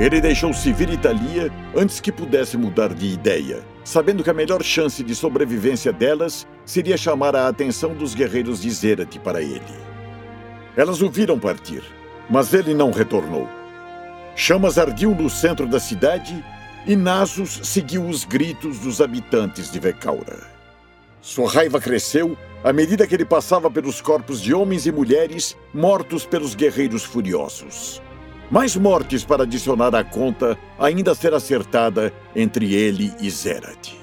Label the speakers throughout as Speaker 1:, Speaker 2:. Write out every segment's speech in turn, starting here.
Speaker 1: Ele deixou vir Italia antes que pudesse mudar de ideia, sabendo que a melhor chance de sobrevivência delas seria chamar a atenção dos guerreiros de Zerath para ele. Elas o viram partir, mas ele não retornou. Chamas ardiam no centro da cidade e Nasus seguiu os gritos dos habitantes de Vecaura. Sua raiva cresceu à medida que ele passava pelos corpos de homens e mulheres mortos pelos guerreiros furiosos. Mais mortes para adicionar à conta ainda ser acertada entre ele e Zerath.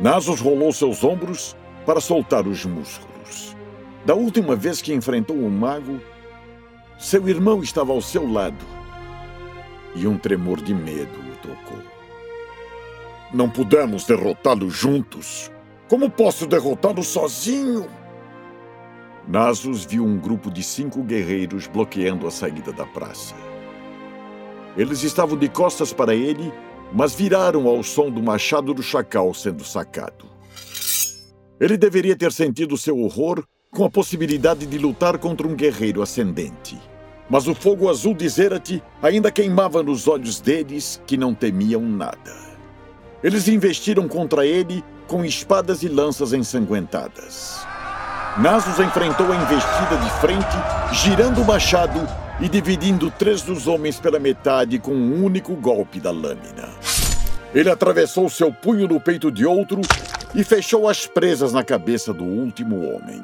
Speaker 1: Nasus rolou seus ombros para soltar os músculos. Da última vez que enfrentou um mago, seu irmão estava ao seu lado e um tremor de medo o tocou. Não pudemos derrotá-lo juntos. Como posso derrotá-lo sozinho? Nasus viu um grupo de cinco guerreiros bloqueando a saída da praça. Eles estavam de costas para ele, mas viraram ao som do machado do chacal sendo sacado. Ele deveria ter sentido seu horror com a possibilidade de lutar contra um guerreiro ascendente. Mas o fogo azul de Zerath ainda queimava nos olhos deles, que não temiam nada. Eles investiram contra ele com espadas e lanças ensanguentadas. Nasus enfrentou a investida de frente, girando o machado e dividindo três dos homens pela metade com um único golpe da lâmina. Ele atravessou seu punho no peito de outro e fechou as presas na cabeça do último homem.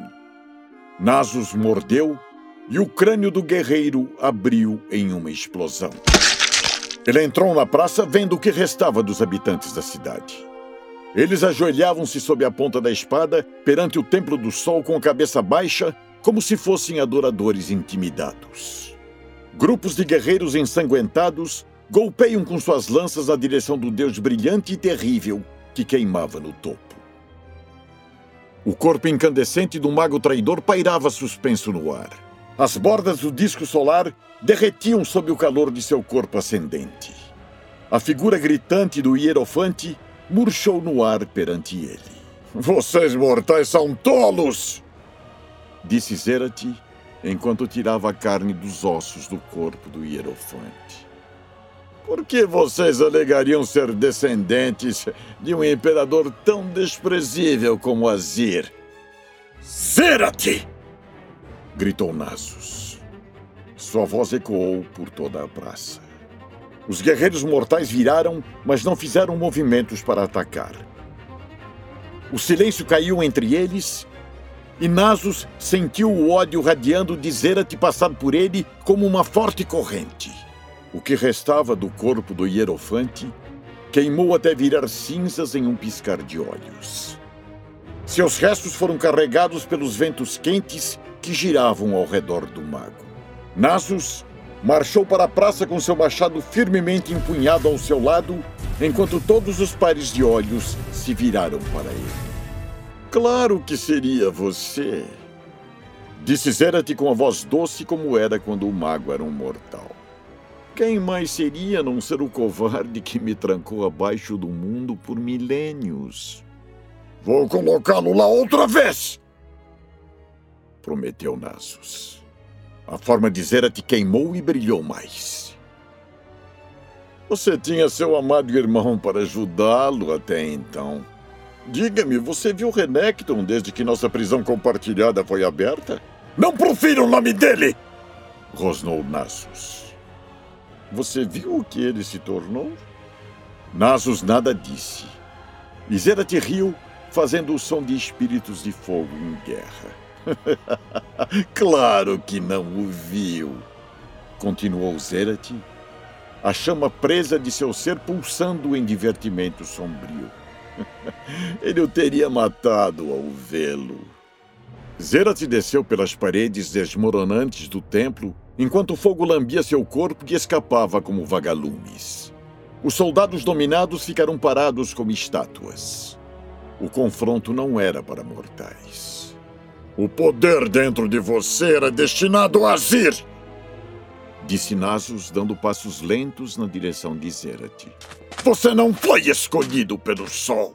Speaker 1: Nasus mordeu e o crânio do guerreiro abriu em uma explosão. Ele entrou na praça vendo o que restava dos habitantes da cidade. Eles ajoelhavam-se sob a ponta da espada perante o Templo do Sol com a cabeça baixa, como se fossem adoradores intimidados. Grupos de guerreiros ensanguentados golpeiam com suas lanças na direção do deus brilhante e terrível que queimava no topo. O corpo incandescente do mago traidor pairava suspenso no ar. As bordas do disco solar derretiam sob o calor de seu corpo ascendente. A figura gritante do hierofante murchou no ar perante ele. Vocês mortais são tolos! Disse Zerath enquanto tirava a carne dos ossos do corpo do hierofante. Por que vocês alegariam ser descendentes de um imperador tão desprezível como Azir? Zerath! gritou Nasus. Sua voz ecoou por toda a praça. Os guerreiros mortais viraram, mas não fizeram movimentos para atacar. O silêncio caiu entre eles e Nasus sentiu o ódio radiando de Zerath passar por ele como uma forte corrente. O que restava do corpo do hierofante queimou até virar cinzas em um piscar de olhos. Seus restos foram carregados pelos ventos quentes que giravam ao redor do mago. Nasus marchou para a praça com seu machado firmemente empunhado ao seu lado, enquanto todos os pares de olhos se viraram para ele. Claro que seria você, disse Zerath com a voz doce como era quando o mago era um mortal. Quem mais seria não ser o covarde que me trancou abaixo do mundo por milênios? Vou colocá-lo lá outra vez! prometeu Nasus. A forma de Zerath queimou e brilhou mais. Você tinha seu amado irmão para ajudá-lo até então. Diga-me, você viu Renekton desde que nossa prisão compartilhada foi aberta? Não profira o nome dele! rosnou Nasus. Você viu o que ele se tornou? Nasus nada disse. E Zerath riu, fazendo o som de espíritos de fogo em guerra. claro que não o viu, continuou Zerath, a chama presa de seu ser pulsando em divertimento sombrio. Ele o teria matado ao vê-lo. Zerath desceu pelas paredes desmoronantes do templo enquanto o fogo lambia seu corpo e escapava como vagalumes. Os soldados dominados ficaram parados como estátuas. O confronto não era para mortais. O poder dentro de você era destinado a Azir! Disse Nasus, dando passos lentos na direção de Zerath. Você não foi escolhido pelo Sol!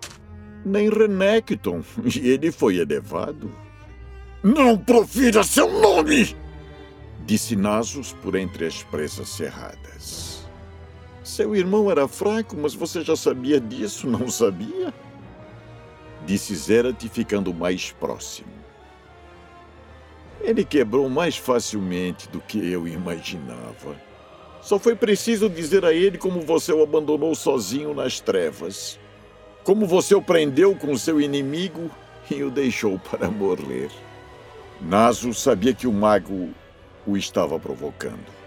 Speaker 1: Nem Renekton, e ele foi elevado. Não profira seu nome! Disse Nasus por entre as presas cerradas. Seu irmão era fraco, mas você já sabia disso, não sabia? Disse Zerat, ficando mais próximo. Ele quebrou mais facilmente do que eu imaginava. Só foi preciso dizer a ele como você o abandonou sozinho nas trevas. Como você o prendeu com seu inimigo e o deixou para morrer. Naso sabia que o mago o estava provocando.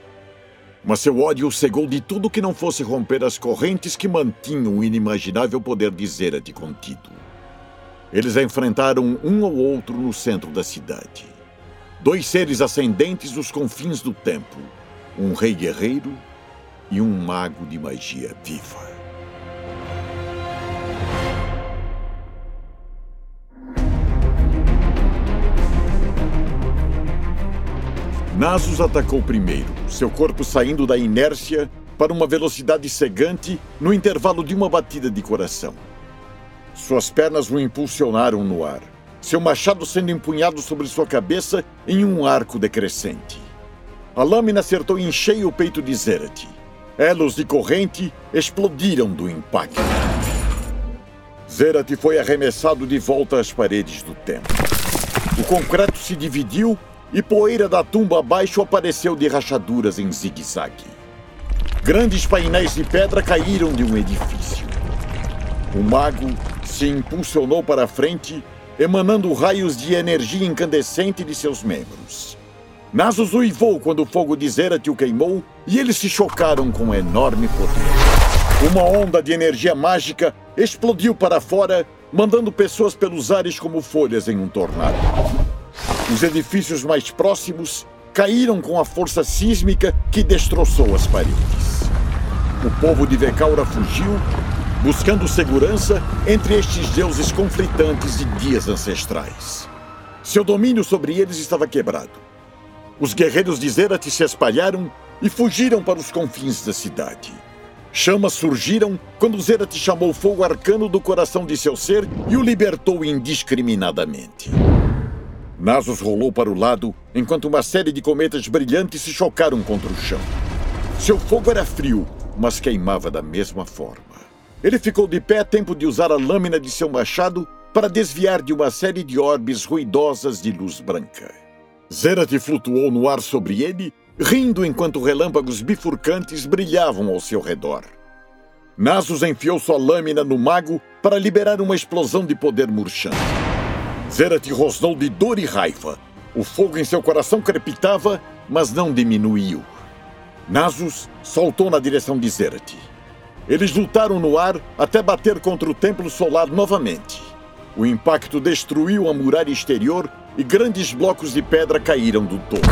Speaker 1: Mas seu ódio cegou de tudo que não fosse romper as correntes que mantinham o inimaginável poder de Zerad contido. Eles enfrentaram um ao outro no centro da cidade. Dois seres ascendentes dos confins do tempo, um rei guerreiro e um mago de magia viva. Nasus atacou primeiro, seu corpo saindo da inércia para uma velocidade cegante no intervalo de uma batida de coração. Suas pernas o impulsionaram no ar seu machado sendo empunhado sobre sua cabeça em um arco decrescente. A lâmina acertou em cheio o peito de Zerath. Elos de corrente explodiram do impacto. Zerath foi arremessado de volta às paredes do templo. O concreto se dividiu e poeira da tumba abaixo apareceu de rachaduras em zigue-zague. Grandes painéis de pedra caíram de um edifício. O mago se impulsionou para a frente emanando raios de energia incandescente de seus membros. Nasus uivou quando o fogo de Zerath o queimou e eles se chocaram com enorme poder. Uma onda de energia mágica explodiu para fora, mandando pessoas pelos ares como folhas em um tornado. Os edifícios mais próximos caíram com a força sísmica que destroçou as paredes. O povo de Vecaura fugiu buscando segurança entre estes deuses conflitantes de dias ancestrais. Seu domínio sobre eles estava quebrado. Os guerreiros de Zerath se espalharam e fugiram para os confins da cidade. Chamas surgiram quando Zerath chamou fogo arcano do coração de seu ser e o libertou indiscriminadamente. Nasus rolou para o lado enquanto uma série de cometas brilhantes se chocaram contra o chão. Seu fogo era frio, mas queimava da mesma forma. Ele ficou de pé a tempo de usar a lâmina de seu machado para desviar de uma série de orbes ruidosas de luz branca. Zerath flutuou no ar sobre ele, rindo enquanto relâmpagos bifurcantes brilhavam ao seu redor. Nasus enfiou sua lâmina no mago para liberar uma explosão de poder murchante. Zerath rosnou de dor e raiva. O fogo em seu coração crepitava, mas não diminuiu. Nasus saltou na direção de Zerath. Eles lutaram no ar até bater contra o templo solar novamente. O impacto destruiu a muralha exterior e grandes blocos de pedra caíram do topo.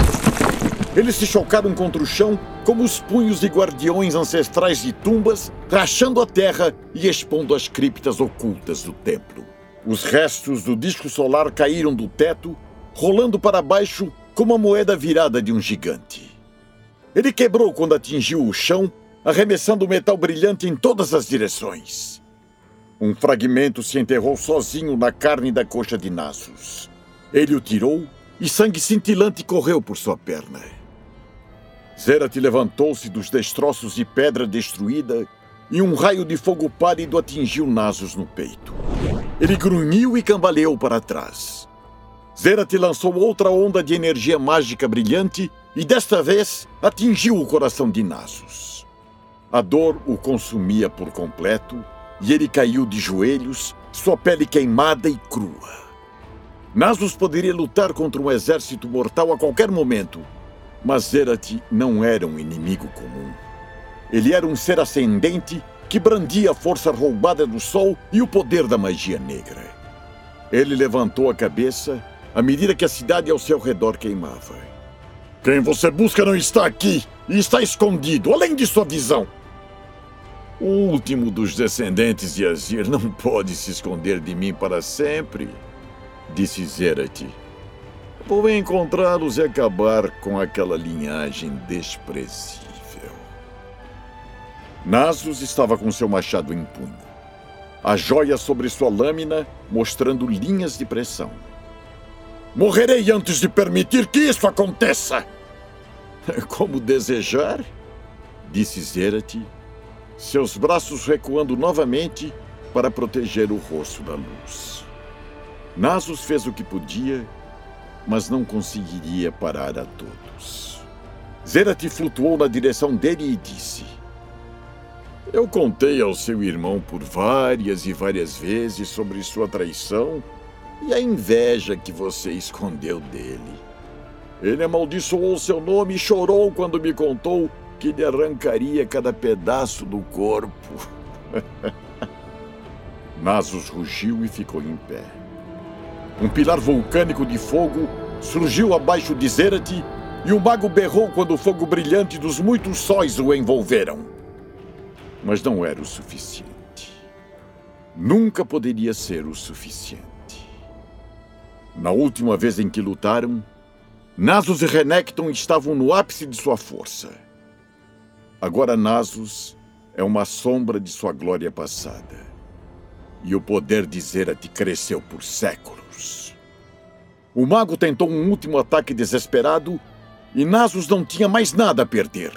Speaker 1: Eles se chocaram contra o chão como os punhos de guardiões ancestrais de tumbas, rachando a terra e expondo as criptas ocultas do templo. Os restos do disco solar caíram do teto, rolando para baixo como a moeda virada de um gigante. Ele quebrou quando atingiu o chão arremessando metal brilhante em todas as direções. Um fragmento se enterrou sozinho na carne da coxa de Nasus. Ele o tirou e sangue cintilante correu por sua perna. Zerath levantou-se dos destroços de pedra destruída e um raio de fogo pálido atingiu Nasus no peito. Ele grunhiu e cambaleou para trás. Zerath lançou outra onda de energia mágica brilhante e desta vez atingiu o coração de Nasus. A dor o consumia por completo e ele caiu de joelhos, sua pele queimada e crua. Nasus poderia lutar contra um exército mortal a qualquer momento, mas Zerath não era um inimigo comum. Ele era um ser ascendente que brandia a força roubada do sol e o poder da magia negra. Ele levantou a cabeça à medida que a cidade ao seu redor queimava. Quem você busca não está aqui e está escondido, além de sua visão. O último dos descendentes de Azir não pode se esconder de mim para sempre, disse Zerath. Vou encontrá-los e acabar com aquela linhagem desprezível. Nasus estava com seu machado em punho. A joia sobre sua lâmina mostrando linhas de pressão. Morrerei antes de permitir que isso aconteça! Como desejar? Disse Zerath seus braços recuando novamente para proteger o rosto da luz. Nasus fez o que podia, mas não conseguiria parar a todos. Zerath flutuou na direção dele e disse: Eu contei ao seu irmão por várias e várias vezes sobre sua traição e a inveja que você escondeu dele. Ele amaldiçoou seu nome e chorou quando me contou que lhe arrancaria cada pedaço do corpo. Nasus rugiu e ficou em pé. Um pilar vulcânico de fogo surgiu abaixo de Zerath e o mago berrou quando o fogo brilhante dos muitos sóis o envolveram. Mas não era o suficiente. Nunca poderia ser o suficiente. Na última vez em que lutaram, Nasus e Renekton estavam no ápice de sua força. Agora Nasus é uma sombra de sua glória passada. E o poder de Zerath cresceu por séculos. O mago tentou um último ataque desesperado e Nasus não tinha mais nada a perder.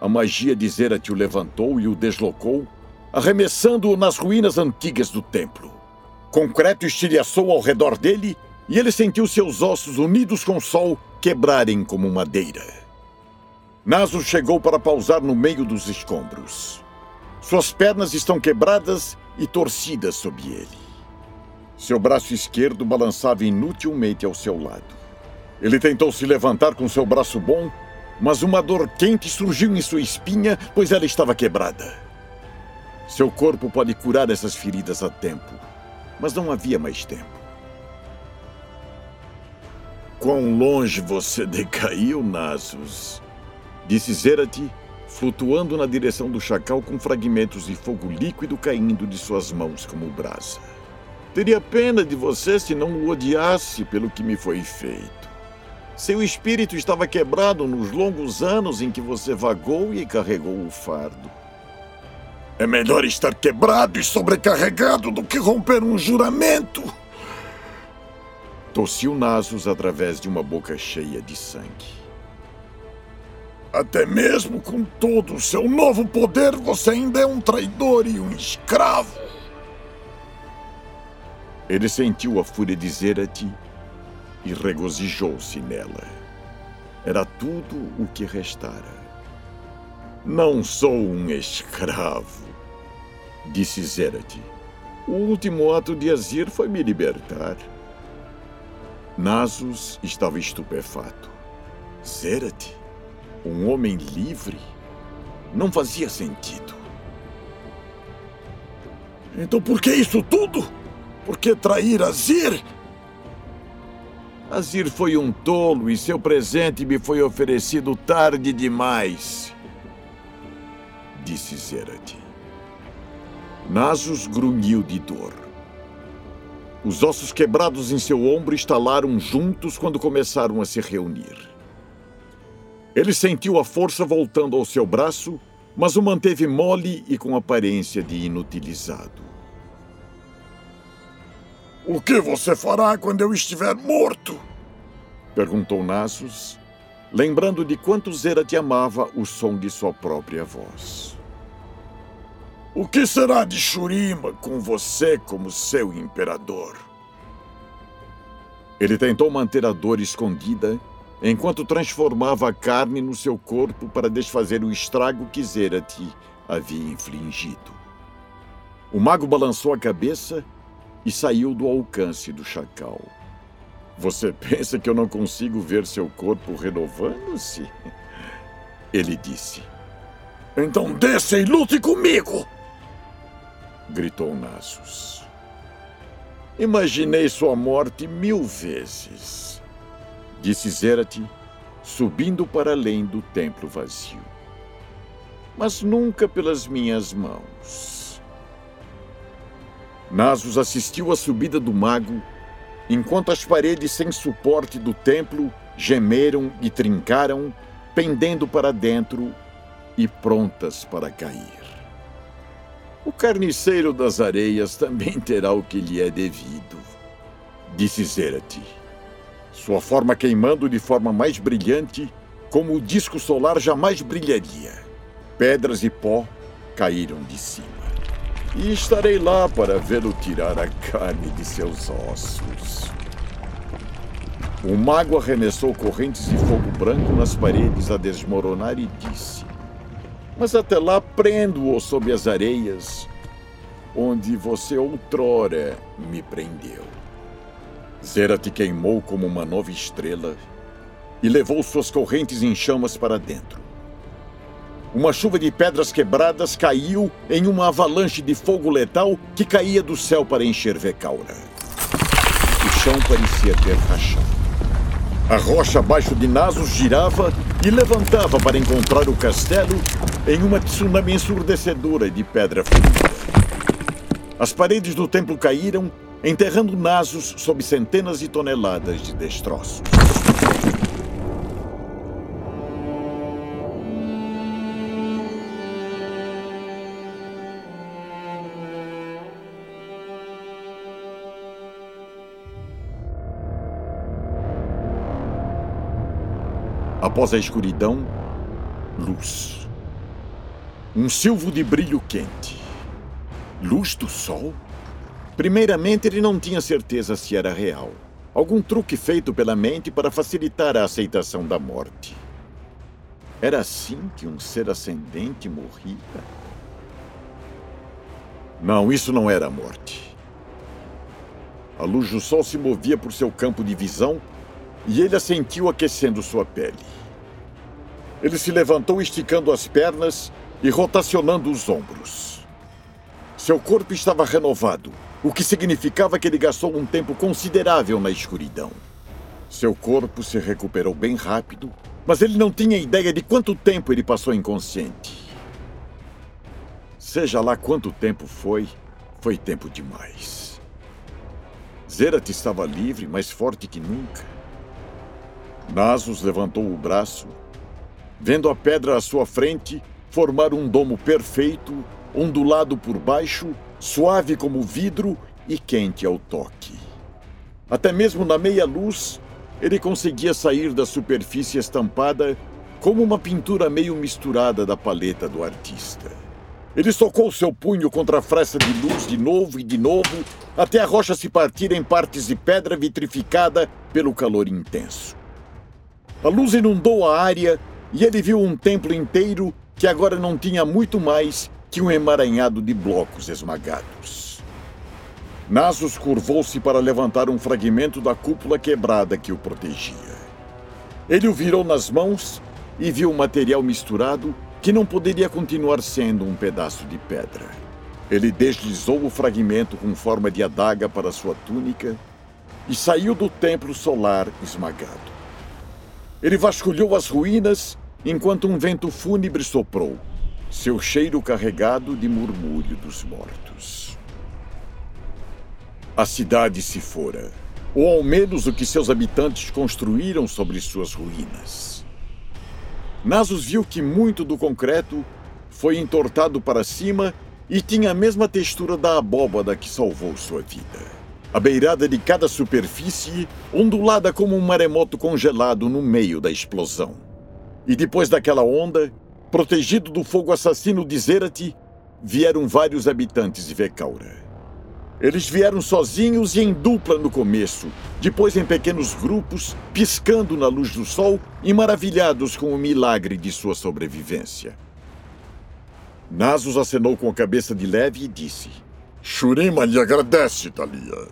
Speaker 1: A magia de Zerath o levantou e o deslocou, arremessando-o nas ruínas antigas do templo. Concreto estilhaçou ao redor dele e ele sentiu seus ossos unidos com o sol quebrarem como madeira. Naso chegou para pausar no meio dos escombros. Suas pernas estão quebradas e torcidas sob ele. Seu braço esquerdo balançava inutilmente ao seu lado. Ele tentou se levantar com seu braço bom, mas uma dor quente surgiu em sua espinha, pois ela estava quebrada. Seu corpo pode curar essas feridas a tempo, mas não havia mais tempo. Quão longe você decaiu, Nasus? Disse Zerath, flutuando na direção do chacal com fragmentos de fogo líquido caindo de suas mãos como brasa. Teria pena de você se não o odiasse pelo que me foi feito. Seu espírito estava quebrado nos longos anos em que você vagou e carregou o fardo. É melhor estar quebrado e sobrecarregado do que romper um juramento. Tossiu Nasus através de uma boca cheia de sangue. Até mesmo com todo o seu novo poder, você ainda é um traidor e um escravo. Ele sentiu a fúria de Zerath e regozijou-se nela. Era tudo o que restara. Não sou um escravo, disse Zerath. O último ato de Azir foi me libertar. Nasus estava estupefato. Zerath? Um homem livre não fazia sentido. Então por que isso tudo? Por que trair Azir? Azir foi um tolo e seu presente me foi oferecido tarde demais, disse Zerath. Nasus grunhiu de dor. Os ossos quebrados em seu ombro estalaram juntos quando começaram a se reunir. Ele sentiu a força voltando ao seu braço, mas o manteve mole e com aparência de inutilizado. O que você fará quando eu estiver morto? perguntou Nasus, lembrando de quanto Zerath amava o som de sua própria voz. O que será de Shurima com você como seu imperador? Ele tentou manter a dor escondida enquanto transformava a carne no seu corpo para desfazer o estrago que Zerath havia infligido. O mago balançou a cabeça e saiu do alcance do chacal. Você pensa que eu não consigo ver seu corpo renovando-se? Ele disse. Então desça e lute comigo! Gritou Nasus. Imaginei sua morte mil vezes disse Zerath, subindo para além do templo vazio. Mas nunca pelas minhas mãos. Nasus assistiu à subida do mago, enquanto as paredes sem suporte do templo gemeram e trincaram, pendendo para dentro e prontas para cair. O carniceiro das areias também terá o que lhe é devido, disse Zerath sua forma queimando de forma mais brilhante, como o disco solar jamais brilharia. Pedras e pó, caíram de cima. E estarei lá para vê-lo tirar a carne de seus ossos. O mago arremessou correntes de fogo branco nas paredes a desmoronar e disse: Mas até lá prendo-o sob as areias, onde você outrora me prendeu. Zera te queimou como uma nova estrela e levou suas correntes em chamas para dentro. Uma chuva de pedras quebradas caiu em uma avalanche de fogo letal que caía do céu para encher Vecaura. O chão parecia ter rachado. A rocha abaixo de Nasus girava e levantava para encontrar o castelo em uma tsunami ensurdecedora de pedra fundida. As paredes do templo caíram, enterrando Nasus sob centenas de toneladas de destroços. Após a escuridão, luz. Um silvo de brilho quente. Luz do sol? Primeiramente, ele não tinha certeza se era real. Algum truque feito pela mente para facilitar a aceitação da morte. Era assim que um ser ascendente morria? Não, isso não era a morte. A luz do sol se movia por seu campo de visão e ele a sentiu aquecendo sua pele. Ele se levantou esticando as pernas e rotacionando os ombros. Seu corpo estava renovado, o que significava que ele gastou um tempo considerável na escuridão. Seu corpo se recuperou bem rápido, mas ele não tinha ideia de quanto tempo ele passou inconsciente. Seja lá quanto tempo foi, foi tempo demais. Zerat estava livre, mais forte que nunca. Nasus levantou o braço vendo a pedra à sua frente formar um domo perfeito, ondulado por baixo, suave como vidro e quente ao toque. Até mesmo na meia-luz, ele conseguia sair da superfície estampada como uma pintura meio misturada da paleta do artista. Ele socou seu punho contra a fresta de luz de novo e de novo, até a rocha se partir em partes de pedra vitrificada pelo calor intenso. A luz inundou a área e ele viu um templo inteiro que agora não tinha muito mais que um emaranhado de blocos esmagados. Nasus curvou-se para levantar um fragmento da cúpula quebrada que o protegia. Ele o virou nas mãos e viu um material misturado que não poderia continuar sendo um pedaço de pedra. Ele deslizou o fragmento com forma de adaga para sua túnica e saiu do templo solar esmagado. Ele vasculhou as ruínas enquanto um vento fúnebre soprou, seu cheiro carregado de murmúrio dos mortos. A cidade se fora, ou ao menos o que seus habitantes construíram sobre suas ruínas. Nasus viu que muito do concreto foi entortado para cima e tinha a mesma textura da abóbada que salvou sua vida. A beirada de cada superfície ondulada como um maremoto congelado no meio da explosão. E depois daquela onda, protegido do fogo assassino de Zerat, vieram vários habitantes de Vecaura. Eles vieram sozinhos e em dupla no começo, depois em pequenos grupos, piscando na luz do sol e maravilhados com o milagre de sua sobrevivência. Nasus acenou com a cabeça de leve e disse: Shurima lhe agradece, Thalia.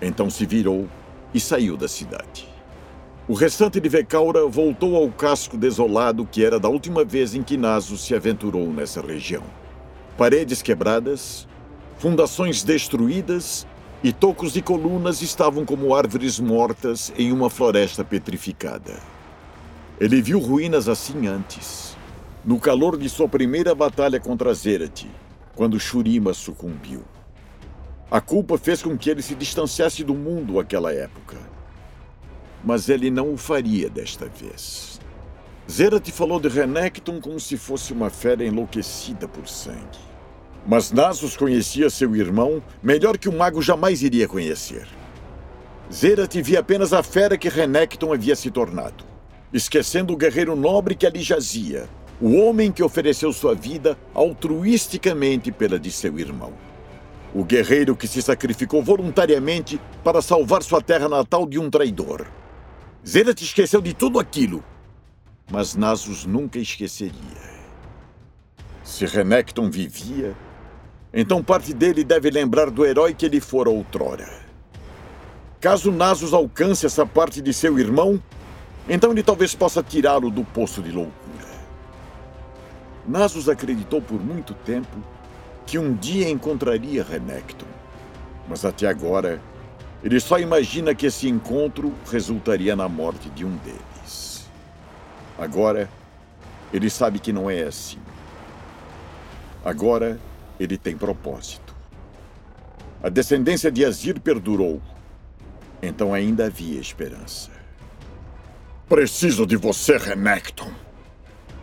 Speaker 1: Então se virou e saiu da cidade. O restante de Vecaura voltou ao casco desolado que era da última vez em que Naso se aventurou nessa região. Paredes quebradas, fundações destruídas e tocos de colunas estavam como árvores mortas em uma floresta petrificada. Ele viu ruínas assim antes, no calor de sua primeira batalha contra Zerat, quando Shurima sucumbiu. A culpa fez com que ele se distanciasse do mundo àquela época. Mas ele não o faria desta vez. Zerat falou de Renekton como se fosse uma fera enlouquecida por sangue. Mas Nasus conhecia seu irmão melhor que o mago jamais iria conhecer. Zerat via apenas a fera que Renekton havia se tornado, esquecendo o guerreiro nobre que ali jazia, O homem que ofereceu sua vida altruisticamente pela de seu irmão. O guerreiro que se sacrificou voluntariamente para salvar sua terra natal de um traidor. Zerat esqueceu de tudo aquilo, mas Nasus nunca esqueceria. Se Renekton vivia, então parte dele deve lembrar do herói que ele fora outrora. Caso Nasus alcance essa parte de seu irmão, então ele talvez possa tirá-lo do poço de loucura. Nasus acreditou por muito tempo que um dia encontraria Renekton. Mas até agora, ele só imagina que esse encontro resultaria na morte de um deles. Agora, ele sabe que não é assim. Agora, ele tem propósito. A descendência de Azir perdurou. Então ainda havia esperança. Preciso de você, Renekton.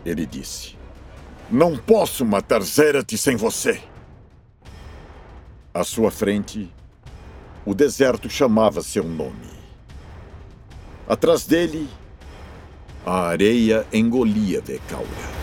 Speaker 1: Ele disse. Não posso matar Zerath sem você. À sua frente, o deserto chamava seu nome. Atrás dele, a areia engolia Vecaura.